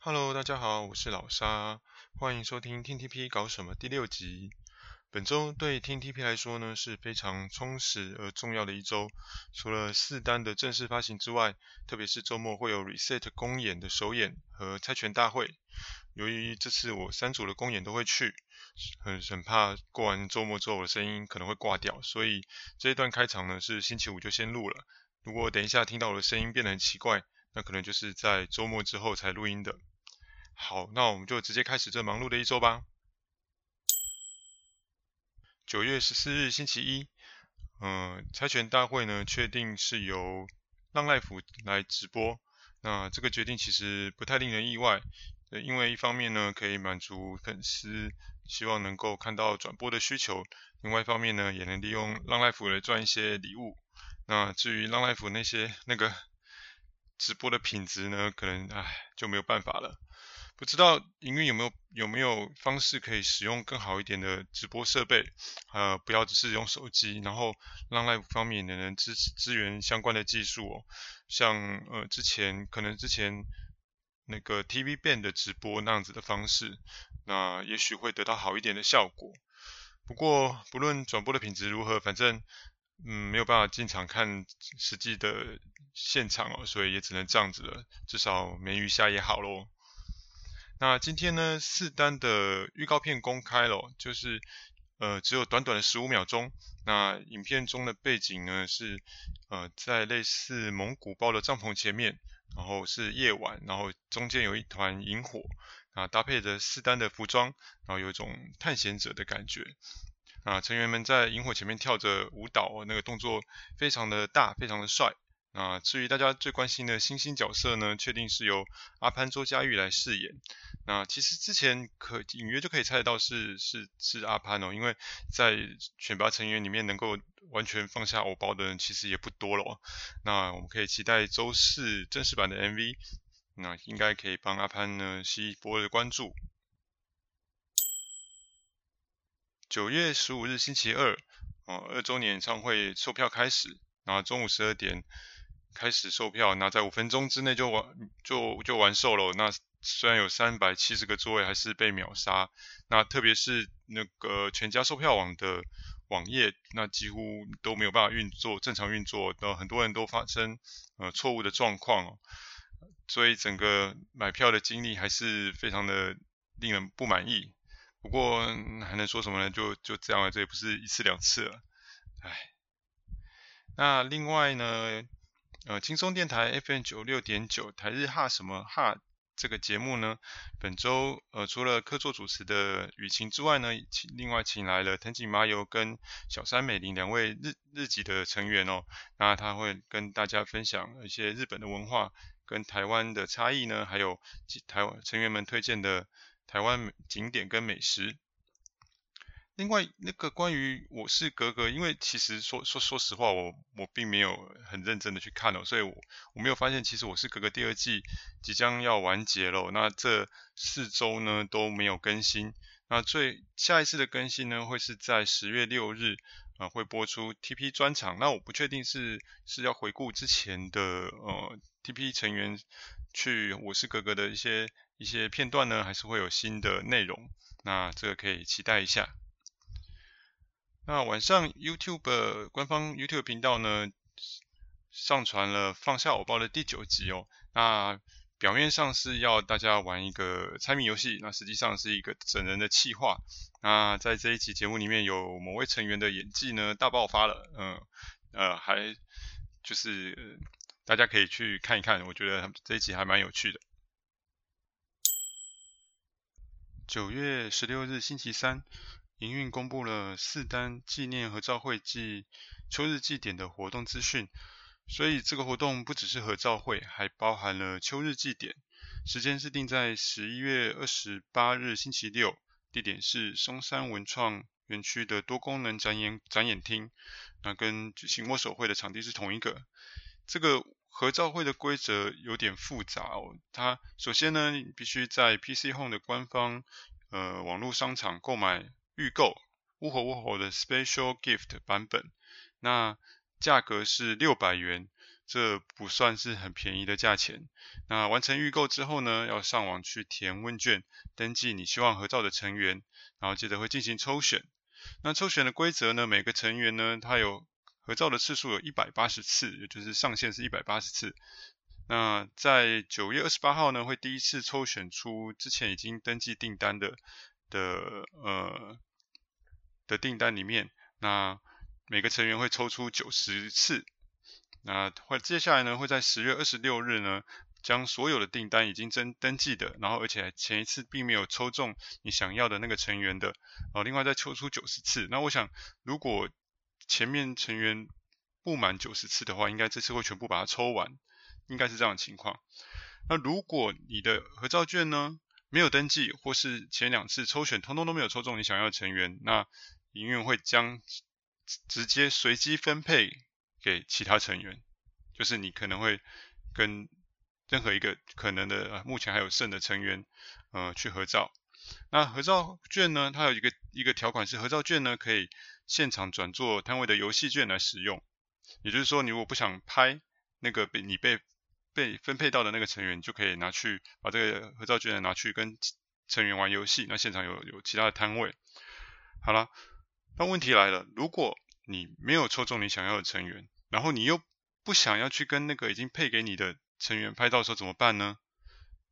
Hello，大家好，我是老沙，欢迎收听 TTP 搞什么第六集。本周对 TTP 来说呢是非常充实而重要的一周，除了四单的正式发行之外，特别是周末会有 Reset 公演的首演和猜拳大会。由于这次我三组的公演都会去，很很怕过完周末之后我的声音可能会挂掉，所以这一段开场呢是星期五就先录了。如果等一下听到我的声音变得很奇怪，那可能就是在周末之后才录音的。好，那我们就直接开始这忙碌的一周吧。九月十四日星期一，嗯、猜拳大会呢确定是由 Long Life 来直播。那这个决定其实不太令人意外，因为一方面呢可以满足粉丝希望能够看到转播的需求，另外一方面呢也能利用 Long Life 来赚一些礼物。那至于 Long Life 那些那个直播的品质呢，可能唉就没有办法了。不知道营运有没有有没有方式可以使用更好一点的直播设备，呃，不要只是用手机，然后让 Live 方面也能支持支援相关的技术哦，像呃之前可能之前那个 TV Band 的直播那样子的方式，那也许会得到好一点的效果。不过不论转播的品质如何，反正嗯没有办法进场看实际的现场哦，所以也只能这样子了，至少没鱼虾也好喽。那今天呢，四单的预告片公开了，就是呃只有短短的十五秒钟。那影片中的背景呢是呃在类似蒙古包的帐篷前面，然后是夜晚，然后中间有一团萤火，啊搭配着四单的服装，然后有一种探险者的感觉。啊成员们在萤火前面跳着舞蹈，那个动作非常的大，非常的帅。啊，至于大家最关心的新星角色呢，确定是由阿潘周家玉来饰演。那其实之前可隐约就可以猜得到是是是阿潘哦，因为在选拔成员里面能够完全放下偶包的人其实也不多了哦。那我们可以期待周四正式版的 MV，那应该可以帮阿潘呢吸一波的关注。九月十五日星期二，哦，二周年演唱会售票开始，然后中午十二点。开始售票，那在五分钟之内就完就就完售了。那虽然有三百七十个座位，还是被秒杀。那特别是那个全家售票网的网页，那几乎都没有办法运作，正常运作。那很多人都发生呃错误的状况，所以整个买票的经历还是非常的令人不满意。不过还能说什么呢？就就这样了，这也不是一次两次了。唉，那另外呢？呃，轻松电台 FM 九六点九台日哈什么哈这个节目呢，本周呃除了客座主持的雨晴之外呢，请另外请来了藤井麻由跟小山美玲两位日日籍的成员哦，那他会跟大家分享一些日本的文化跟台湾的差异呢，还有台湾成员们推荐的台湾景点跟美食。另外，那个关于我是格格，因为其实说说说实话，我我并没有很认真的去看哦，所以我我没有发现，其实我是格格第二季即将要完结了。那这四周呢都没有更新，那最下一次的更新呢会是在十月六日啊、会播出 TP 专场。那我不确定是是要回顾之前的呃 TP 成员去我是格格的一些一些片段呢，还是会有新的内容？那这个可以期待一下。那晚上 YouTube 官方 YouTube 频道呢，上传了放下偶包的第九集哦。那表面上是要大家玩一个猜谜游戏，那实际上是一个整人的企划。那在这一集节目里面有某位成员的演技呢大爆发了，嗯呃还就是大家可以去看一看，我觉得这一集还蛮有趣的。九月十六日星期三。营运公布了四单纪念合照会暨秋日祭典的活动资讯，所以这个活动不只是合照会，还包含了秋日祭典。时间是定在十一月二十八日星期六，地点是松山文创园区的多功能展演展演厅，那跟举行握手会的场地是同一个。这个合照会的规则有点复杂哦，它首先呢，必须在 PC Home 的官方呃网络商场购买。预购呜吼呜吼的 Special Gift 版本，那价格是六百元。这不算是很便宜的价钱。那完成预购之后呢，要上网去填问卷，登记你希望合照的成员，然后接着会进行抽选。那抽选的规则呢，每个成员呢，他有合照的次数有一百八十次，也就是上限是一百八十次。那在九月二十八号呢，会第一次抽选出之前已经登记订单的的呃的订单里面，那每个成员会抽出九十次。那会接下来呢，会在十月二十六日呢，将所有的订单已经登登记的，然后而且前一次并没有抽中你想要的那个成员的，哦，另外再抽出九十次。那我想，如果前面成员不满九十次的话，应该这次会全部把它抽完，应该是这样的情况。那如果你的合照券呢，没有登记，或是前两次抽选通通都没有抽中你想要的成员，那营运会将直接随机分配。给其他成员，就是你可能会跟任何一个可能的目前还有剩的成员，呃，去合照。那合照券呢，它有一个一个条款是，合照券呢可以现场转做摊位的游戏券来使用。也就是说，你如果不想拍那个被你被被分配到的那个成员，就可以拿去把这个合照券拿去跟成员玩游戏。那现场有有其他的摊位。好了，那问题来了，如果你没有抽中你想要的成员，然后你又不想要去跟那个已经配给你的成员拍照的时候怎么办呢？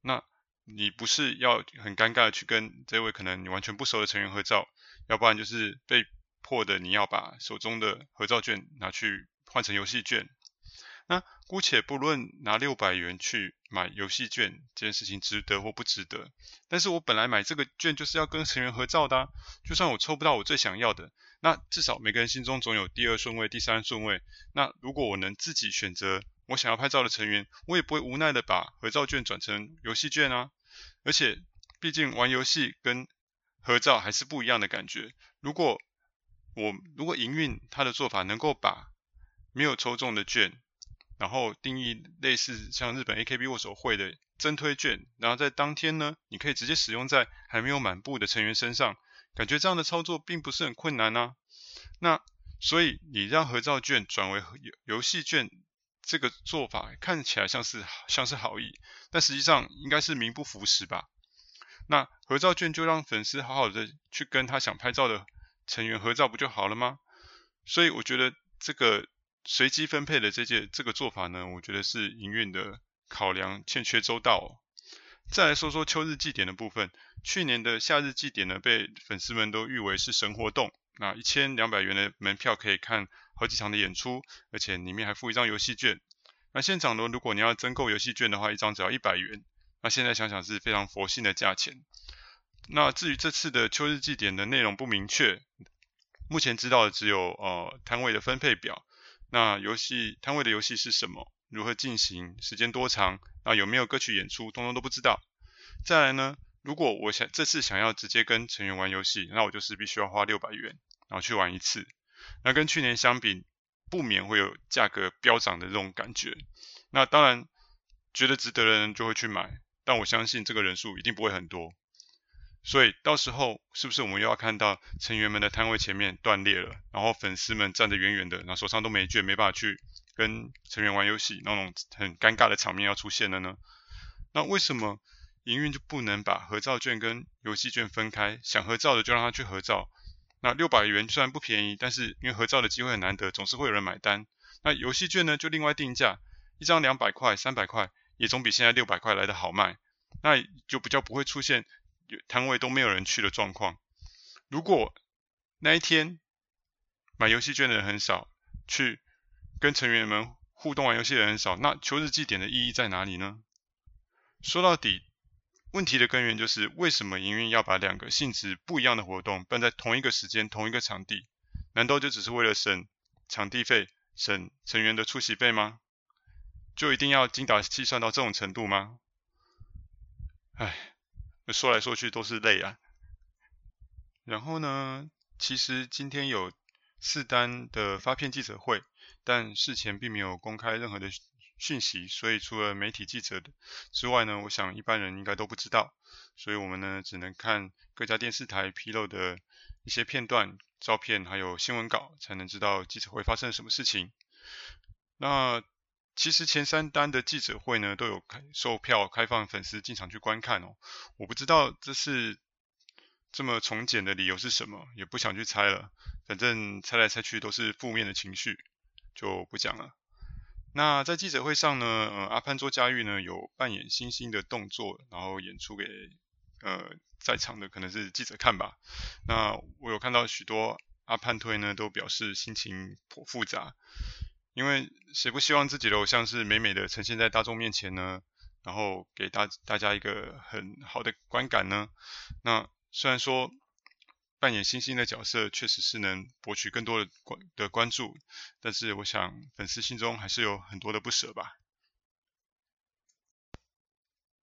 那你不是要很尴尬的去跟这位可能你完全不熟的成员合照，要不然就是被迫的你要把手中的合照券拿去换成游戏券。那姑且不论拿六百元去买游戏券这件事情值得或不值得，但是我本来买这个券就是要跟成员合照的，就算我抽不到我最想要的，那至少每个人心中总有第二顺位、第三顺位。那如果我能自己选择我想要拍照的成员，我也不会无奈的把合照券转成游戏券啊。而且毕竟玩游戏跟合照还是不一样的感觉。如果我如果营运他的做法能够把没有抽中的券，然后定义类似像日本 AKB 握手会的增推券，然后在当天呢，你可以直接使用在还没有满布的成员身上，感觉这样的操作并不是很困难啊。那所以你让合照券转为游游戏券这个做法看起来像是像是好意，但实际上应该是名不符实吧？那合照券就让粉丝好好的去跟他想拍照的成员合照不就好了吗？所以我觉得这个。随机分配的这件这个做法呢，我觉得是营运的考量欠缺周到哦。再来说说秋日祭典的部分，去年的夏日祭典呢，被粉丝们都誉为是神活动。那一千两百元的门票可以看好几场的演出，而且里面还附一张游戏券。那现场呢，如果你要增购游戏券的话，一张只要一百元。那现在想想是非常佛性的价钱。那至于这次的秋日祭典的内容不明确，目前知道的只有呃摊位的分配表。那游戏摊位的游戏是什么？如何进行？时间多长？那有没有歌曲演出？通通都不知道。再来呢，如果我想这次想要直接跟成员玩游戏，那我就是必须要花六百元，然后去玩一次。那跟去年相比，不免会有价格飙涨的这种感觉。那当然，觉得值得的人就会去买，但我相信这个人数一定不会很多。所以到时候是不是我们又要看到成员们的摊位前面断裂了，然后粉丝们站得远远的，然后手上都没券，没办法去跟成员玩游戏，那种很尴尬的场面要出现了呢？那为什么营运就不能把合照券跟游戏券分开？想合照的就让他去合照。那六百元虽然不便宜，但是因为合照的机会很难得，总是会有人买单。那游戏券呢，就另外定价，一张两百块、三百块，也总比现在六百块来得好卖。那就比较不会出现。摊位都没有人去的状况，如果那一天买游戏券的人很少，去跟成员们互动玩游戏的人很少，那秋日祭典的意义在哪里呢？说到底，问题的根源就是为什么营运要把两个性质不一样的活动办在同一个时间、同一个场地？难道就只是为了省场地费、省成员的出席费吗？就一定要精打细算到这种程度吗？唉。说来说去都是泪啊。然后呢，其实今天有四单的发片记者会，但事前并没有公开任何的讯息，所以除了媒体记者之外呢，我想一般人应该都不知道。所以我们呢，只能看各家电视台披露的一些片段、照片，还有新闻稿，才能知道记者会发生了什么事情。那其实前三单的记者会呢，都有开售票开放粉丝进场去观看哦。我不知道这是这么从简的理由是什么，也不想去猜了。反正猜来猜去都是负面的情绪，就不讲了。那在记者会上呢，呃，阿潘做家玉呢有扮演星星的动作，然后演出给呃在场的可能是记者看吧。那我有看到许多阿潘推呢都表示心情颇复杂。因为谁不希望自己的偶像是美美的呈现在大众面前呢？然后给大大家一个很好的观感呢？那虽然说扮演星星的角色确实是能博取更多的关的关注，但是我想粉丝心中还是有很多的不舍吧。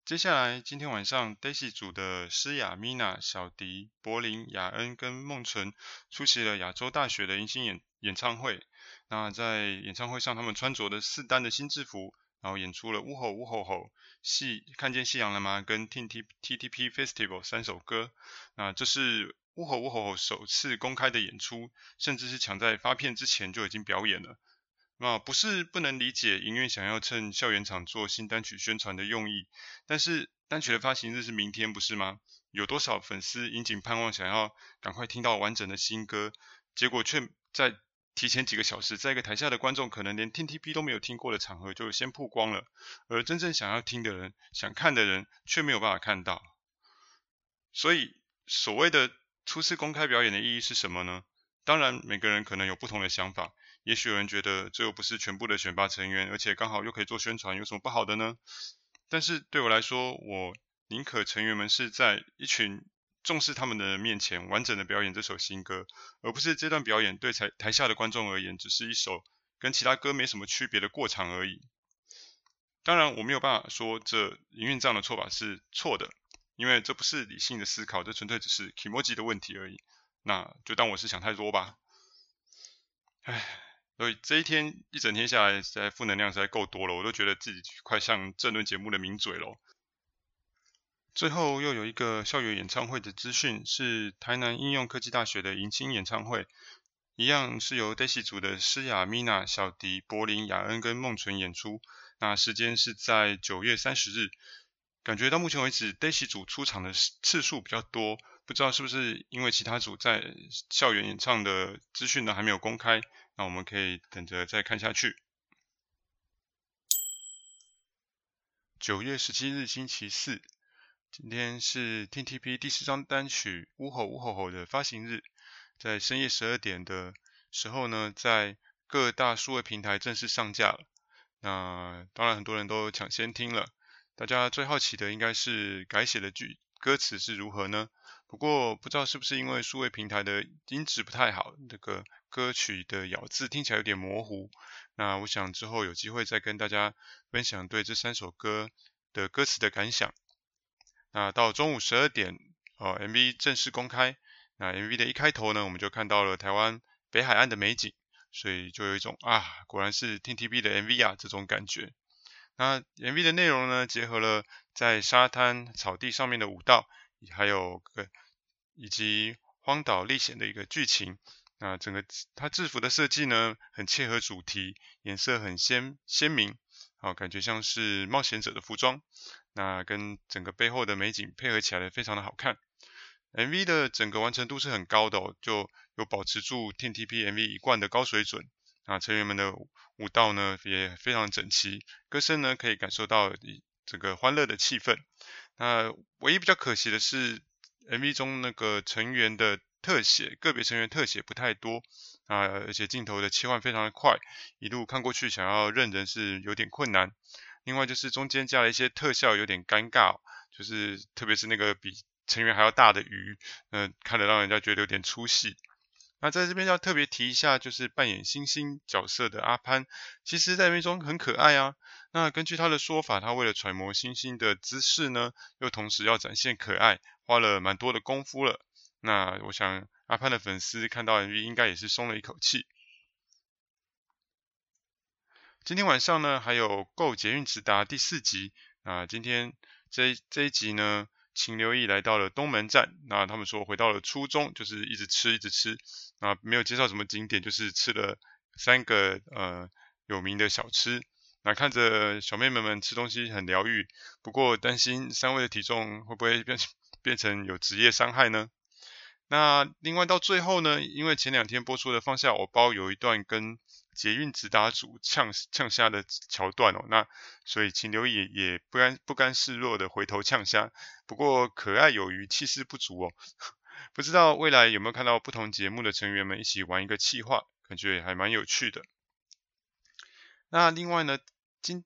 接下来今天晚上 Daisy 组的诗雅、Mina、小迪、柏林、雅恩跟孟纯出席了亚洲大学的迎新演演唱会。那在演唱会上，他们穿着的四单的新制服，然后演出了《呜吼呜吼吼》、夕看见夕阳了吗？跟 T T T T P Festival 三首歌。那这是《呜吼呜吼吼》首次公开的演出，甚至是抢在发片之前就已经表演了。那不是不能理解营运想要趁校园场做新单曲宣传的用意，但是单曲的发行日是明天，不是吗？有多少粉丝引颈盼望想要赶快听到完整的新歌，结果却在提前几个小时，在一个台下的观众可能连 TTP 都没有听过的场合就先曝光了，而真正想要听的人、想看的人却没有办法看到。所以，所谓的初次公开表演的意义是什么呢？当然，每个人可能有不同的想法。也许有人觉得这又不是全部的选拔成员，而且刚好又可以做宣传，有什么不好的呢？但是对我来说，我宁可成员们是在一群。重视他们的面前完整的表演这首新歌，而不是这段表演对台台下的观众而言只是一首跟其他歌没什么区别的过场而已。当然，我没有办法说这营运这样的做法是错的，因为这不是理性的思考，这纯粹只是 kimoji 的问题而已。那就当我是想太多吧。唉，所以这一天一整天下来，实在负能量实在够多了，我都觉得自己快像政论节目的名嘴了。最后又有一个校园演唱会的资讯，是台南应用科技大学的迎新演唱会，一样是由 Daisy 组的诗雅、Mina、小迪、柏林、雅恩跟孟纯演出。那时间是在九月三十日。感觉到目前为止 Daisy 组出场的次数比较多，不知道是不是因为其他组在校园演唱的资讯呢还没有公开？那我们可以等着再看下去。九月十七日星期四。今天是 TTP 第四张单曲《呜吼呜吼吼》的发行日，在深夜十二点的时候呢，在各大数位平台正式上架了。那当然很多人都抢先听了，大家最好奇的应该是改写的句歌词是如何呢？不过不知道是不是因为数位平台的音质不太好，这个歌曲的咬字听起来有点模糊。那我想之后有机会再跟大家分享对这三首歌的歌词的感想。那到中午十二点，哦，MV 正式公开。那 MV 的一开头呢，我们就看到了台湾北海岸的美景，所以就有一种啊，果然是 TTP 的 MV 啊这种感觉。那 MV 的内容呢，结合了在沙滩草地上面的舞蹈，还有个以及荒岛历险的一个剧情。那整个它制服的设计呢，很切合主题，颜色很鲜鲜明，啊，感觉像是冒险者的服装。那跟整个背后的美景配合起来非常的好看，MV 的整个完成度是很高的哦，就有保持住 TNTP MV 一贯的高水准。啊，成员们的舞蹈呢也非常整齐，歌声呢可以感受到整个欢乐的气氛。那唯一比较可惜的是，MV 中那个成员的特写，个别成员特写不太多啊，而且镜头的切换非常的快，一路看过去想要认人是有点困难。另外就是中间加了一些特效，有点尴尬，就是特别是那个比成员还要大的鱼，嗯、看得让人家觉得有点出戏。那在这边要特别提一下，就是扮演星星角色的阿潘，其实在 MV 中很可爱啊。那根据他的说法，他为了揣摩星星的姿势呢，又同时要展现可爱，花了蛮多的功夫了。那我想阿潘的粉丝看到 MV 应该也是松了一口气。今天晚上呢，还有《GO 捷运直达》第四集啊。今天这一这一集呢，请留意来到了东门站。那他们说回到了初中，就是一直吃一直吃啊，没有介绍什么景点，就是吃了三个呃有名的小吃。那看着小妹妹们吃东西很疗愈，不过担心三位的体重会不会变变成有职业伤害呢？那另外到最后呢，因为前两天播出的放下我包有一段跟捷运直达组呛呛虾的桥段哦，那所以请留意也不甘不甘示弱的回头呛虾，不过可爱有余，气势不足哦。不知道未来有没有看到不同节目的成员们一起玩一个气话，感觉还蛮有趣的。那另外呢，今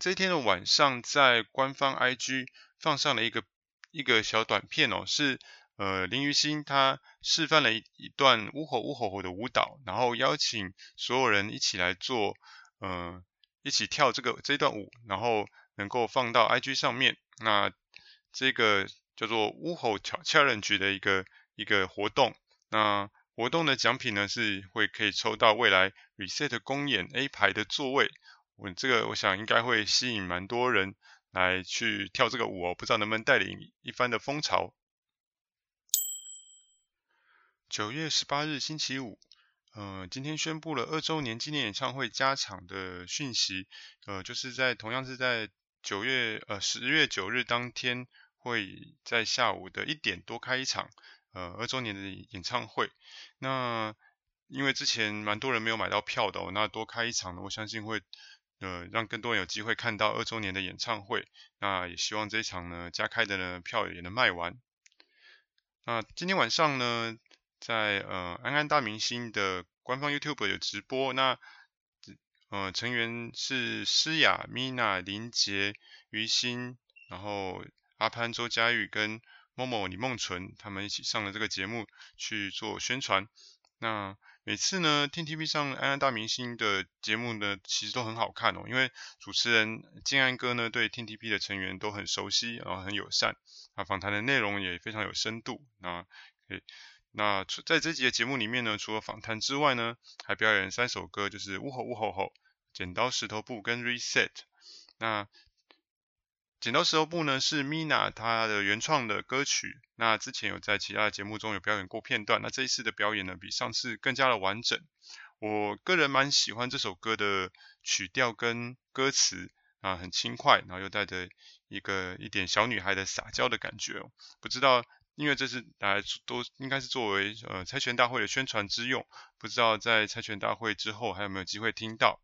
这一天的晚上，在官方 IG 放上了一个一个小短片哦，是呃林于欣她示范了一一段乌吼乌吼吼的舞蹈，然后邀请所有人一起来做，呃一起跳这个这段舞，然后能够放到 IG 上面。那这个叫做乌吼 challenge 的一个一个活动。那活动的奖品呢，是会可以抽到未来 Reset 公演 A 排的座位。我这个我想应该会吸引蛮多人来去跳这个舞哦，不知道能不能带领一番的风潮。九月十八日星期五，呃，今天宣布了二周年纪念演唱会加场的讯息，呃，就是在同样是在九月呃十月九日当天，会在下午的一点多开一场。呃，二周年的演唱会，那因为之前蛮多人没有买到票的，那多开一场呢，我相信会呃让更多人有机会看到二周年的演唱会。那也希望这一场呢加开的呢票也能卖完。那今天晚上呢，在呃安安大明星的官方 YouTube 有直播，那呃成员是诗雅、Mina、林杰、于心，然后阿潘、周佳玉跟。某某李梦纯他们一起上了这个节目去做宣传。那每次呢，听 TV 上安安大明星的节目呢，其实都很好看哦。因为主持人建安哥呢，对听 TV 的成员都很熟悉，然后很友善。啊，访谈的内容也非常有深度。那，那在这集的节目里面呢，除了访谈之外呢，还表演三首歌，就是呜吼呜吼吼、剪刀石头布跟 Reset。那剪刀石头布呢是 Mina 她的原创的歌曲，那之前有在其他的节目中有表演过片段，那这一次的表演呢比上次更加的完整。我个人蛮喜欢这首歌的曲调跟歌词啊，很轻快，然后又带着一个一点小女孩的撒娇的感觉哦。不知道因为这是大家都应该是作为呃猜拳大会的宣传之用，不知道在猜拳大会之后还有没有机会听到。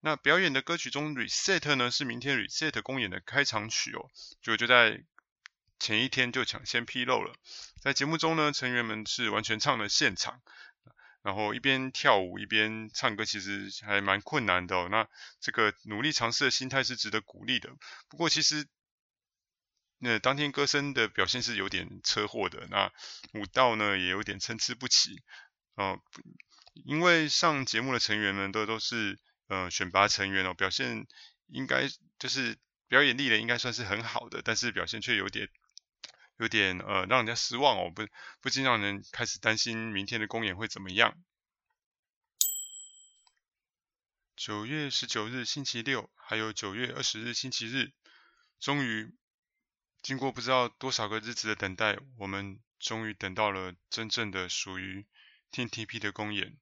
那表演的歌曲中，Reset 呢是明天 Reset 公演的开场曲哦，就就在前一天就抢先披露了。在节目中呢，成员们是完全唱了现场，然后一边跳舞一边唱歌，其实还蛮困难的哦。那这个努力尝试的心态是值得鼓励的。不过其实，那当天歌声的表现是有点车祸的，那舞蹈呢也有点参差不齐哦。因为上节目的成员们都都是。呃，选拔成员哦，表现应该就是表演力的应该算是很好的，但是表现却有点有点呃让人家失望哦，不不禁让人开始担心明天的公演会怎么样。九月十九日星期六，还有九月二十日星期日，终于经过不知道多少个日子的等待，我们终于等到了真正的属于 Team TP 的公演。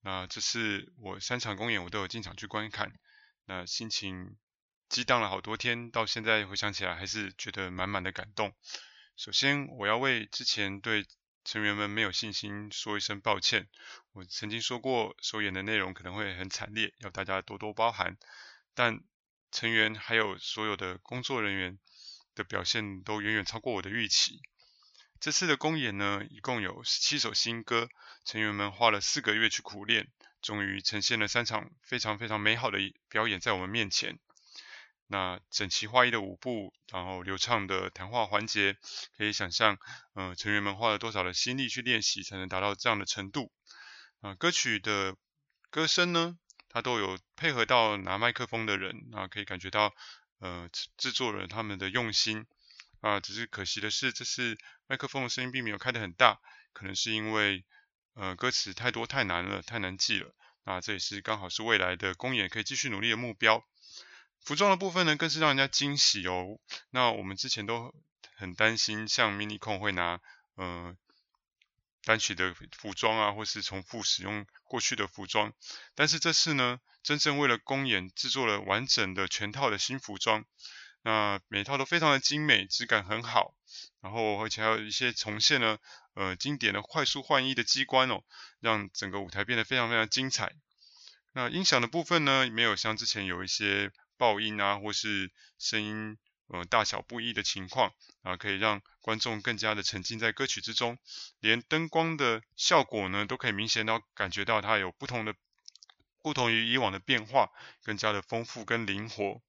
那这次我三场公演我都有进场去观看，那心情激荡了好多天，到现在回想起来还是觉得满满的感动。首先我要为之前对成员们没有信心说一声抱歉。我曾经说过首演的内容可能会很惨烈，要大家多多包涵。但成员还有所有的工作人员的表现都远远超过我的预期。这次的公演呢，一共有十七首新歌，成员们花了四个月去苦练，终于呈现了三场非常非常美好的表演在我们面前。那整齐划一的舞步，然后流畅的谈话环节，可以想象，呃，成员们花了多少的心力去练习，才能达到这样的程度。啊、呃，歌曲的歌声呢，它都有配合到拿麦克风的人，啊，可以感觉到，呃，制作人他们的用心。啊，只是可惜的是，这次麦克风的声音并没有开得很大，可能是因为呃歌词太多太难了，太难记了。那这也是刚好是未来的公演可以继续努力的目标。服装的部分呢，更是让人家惊喜哦。那我们之前都很担心，像 mini 控会拿呃单曲的服装啊，或是重复使用过去的服装。但是这次呢，真正为了公演制作了完整的全套的新服装，那每套都非常的精美，质感很好。然后而且还有一些重现了呃经典的快速换衣的机关哦，让整个舞台变得非常非常精彩。那音响的部分呢，没有像之前有一些爆音啊，或是声音呃大小不一的情况啊，可以让观众更加的沉浸在歌曲之中。连灯光的效果呢，都可以明显到感觉到它有不同的、不同于以往的变化，更加的丰富跟灵活。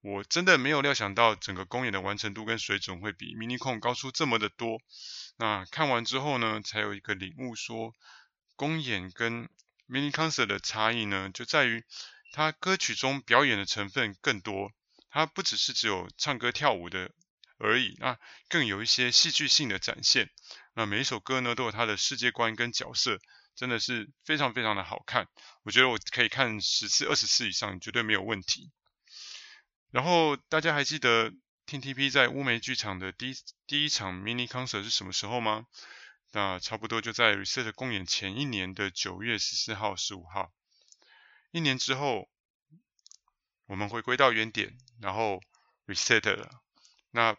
我真的没有料想到整个公演的完成度跟水准会比 MiniCon 高出这么的多。那看完之后呢，才有一个领悟说，公演跟 Mini Concert 的差异呢，就在于它歌曲中表演的成分更多，它不只是只有唱歌跳舞的而已，那更有一些戏剧性的展现。那每一首歌呢，都有它的世界观跟角色，真的是非常非常的好看。我觉得我可以看十次、二十次以上，绝对没有问题。然后大家还记得 TTP 在乌梅剧场的第一第一场 mini concert 是什么时候吗？那差不多就在 Reset 公演前一年的九月十四号、十五号。一年之后，我们回归到原点，然后 Reset 了。那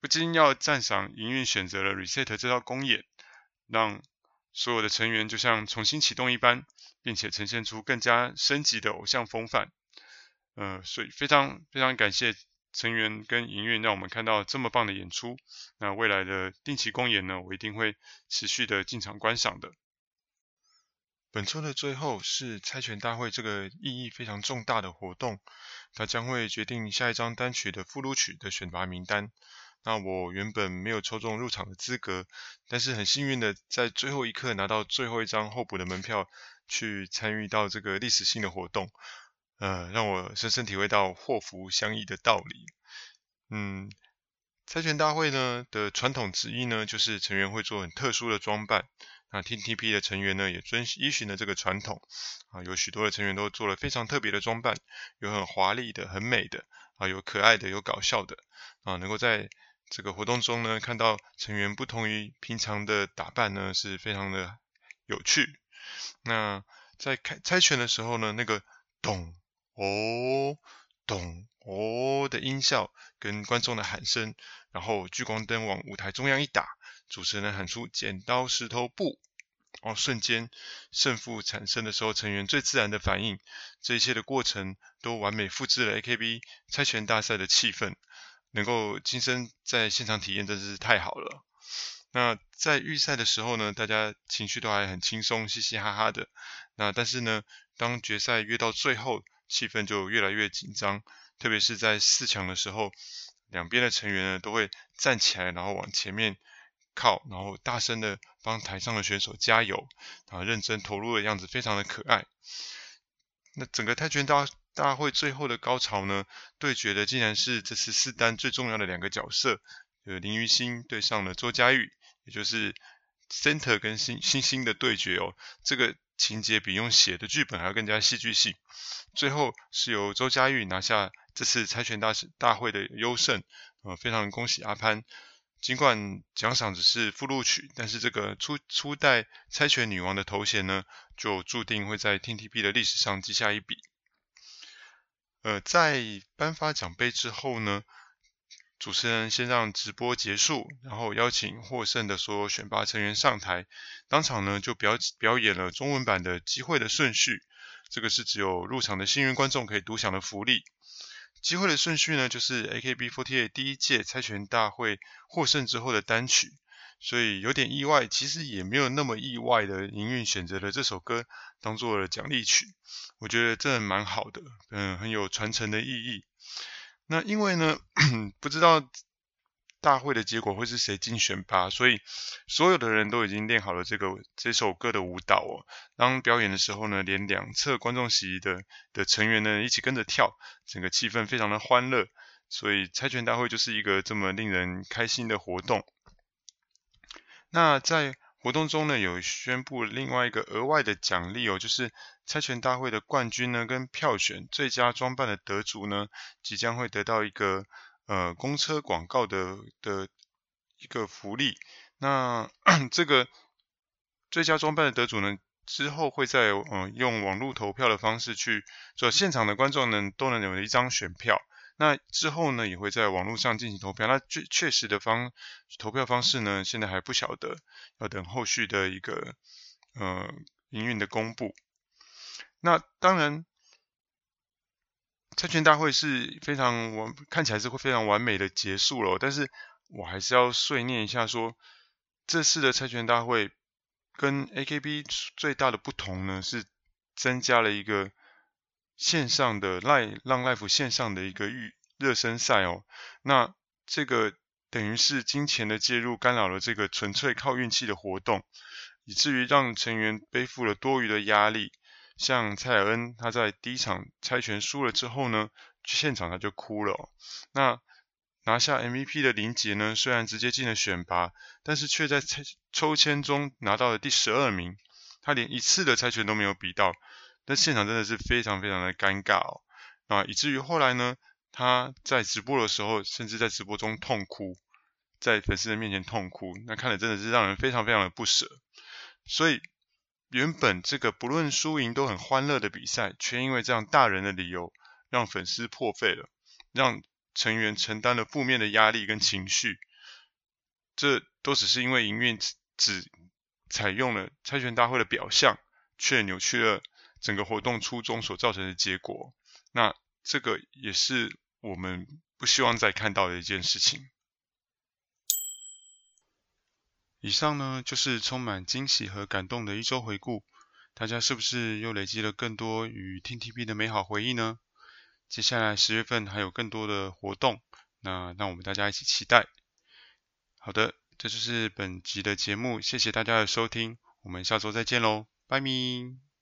不禁要赞赏营运选择了 Reset 这套公演，让所有的成员就像重新启动一般，并且呈现出更加升级的偶像风范。呃，所以非常非常感谢成员跟营运，让我们看到这么棒的演出。那未来的定期公演呢，我一定会持续的进场观赏的。本周的最后是猜拳大会这个意义非常重大的活动，它将会决定下一张单曲的附录曲的选拔名单。那我原本没有抽中入场的资格，但是很幸运的在最后一刻拿到最后一张候补的门票，去参与到这个历史性的活动。呃，让我深深体会到祸福相依的道理。嗯，猜拳大会呢的传统之一呢，就是成员会做很特殊的装扮。那 TTP 的成员呢，也遵依循了这个传统。啊，有许多的成员都做了非常特别的装扮，有很华丽的、很美的，啊，有可爱的、有搞笑的。啊，能够在这个活动中呢，看到成员不同于平常的打扮呢，是非常的有趣。那在开猜拳的时候呢，那个咚。哦，咚哦的音效跟观众的喊声，然后聚光灯往舞台中央一打，主持人喊出剪刀石头布，哦，瞬间胜负产生的时候，成员最自然的反应，这一切的过程都完美复制了 AKB 猜拳大赛的气氛，能够亲身在现场体验真是太好了。那在预赛的时候呢，大家情绪都还很轻松，嘻嘻哈哈的。那但是呢，当决赛越到最后，气氛就越来越紧张，特别是在四强的时候，两边的成员呢都会站起来，然后往前面靠，然后大声的帮台上的选手加油，然后认真投入的样子非常的可爱。那整个泰拳大大会最后的高潮呢，对决的竟然是这次四单最重要的两个角色，呃，林于心对上了周家玉，也就是 Center 跟星星星的对决哦，这个。情节比用写的剧本还要更加戏剧性，最后是由周家玉拿下这次猜拳大大会的优胜，呃，非常恭喜阿潘。尽管奖赏只是附录曲，但是这个初初代猜拳女王的头衔呢，就注定会在 TTP 的历史上记下一笔。呃，在颁发奖杯之后呢，主持人先让直播结束，然后邀请获胜的所有选拔成员上台，当场呢就表表演了中文版的机会的顺序。这个是只有入场的幸运观众可以独享的福利。机会的顺序呢，就是 AKB48 第一届猜拳大会获胜之后的单曲，所以有点意外，其实也没有那么意外的，营运选择了这首歌当做了奖励曲。我觉得这蛮好的，嗯，很有传承的意义。那因为呢，不知道大会的结果会是谁进选拔，所以所有的人都已经练好了这个这首歌的舞蹈哦。当表演的时候呢，连两侧观众席的的成员呢一起跟着跳，整个气氛非常的欢乐。所以猜拳大会就是一个这么令人开心的活动。那在活动中呢，有宣布另外一个额外的奖励哦，就是猜拳大会的冠军呢，跟票选最佳装扮的得主呢，即将会得到一个呃公车广告的的一个福利。那 这个最佳装扮的得主呢，之后会在嗯、用网络投票的方式去做，现场的观众呢都能有一张选票。那之后呢，也会在网络上进行投票。那确确实的方投票方式呢，现在还不晓得，要等后续的一个呃营运的公布。那当然，猜拳大会是非常完，看起来是会非常完美的结束了。但是我还是要碎念一下说，这次的猜拳大会跟 AKB 最大的不同呢，是增加了一个。线上的 Live 让 Live 线上的一个预热身赛哦，那这个等于是金钱的介入干扰了这个纯粹靠运气的活动，以至于让成员背负了多余的压力。像蔡尔恩他在第一场猜拳输了之后呢，现场他就哭了哦。那拿下 MVP 的林杰呢，虽然直接进了选拔，但是却在抽抽签中拿到了第十二名，他连一次的猜拳都没有比到。那现场真的是非常非常的尴尬哦，啊，以至于后来呢，他在直播的时候，甚至在直播中痛哭，在粉丝的面前痛哭，那看了真的是让人非常非常的不舍。所以原本这个不论输赢都很欢乐的比赛，却因为这样大人的理由，让粉丝破费了，让成员承担了负面的压力跟情绪，这都只是因为营运只采用了猜拳大会的表象，却扭曲了。整个活动初衷所造成的结果，那这个也是我们不希望再看到的一件事情。以上呢，就是充满惊喜和感动的一周回顾，大家是不是又累积了更多与 TTP 的美好回忆呢？接下来十月份还有更多的活动，那让我们大家一起期待。好的，这就是本集的节目，谢谢大家的收听，我们下周再见喽，拜咪。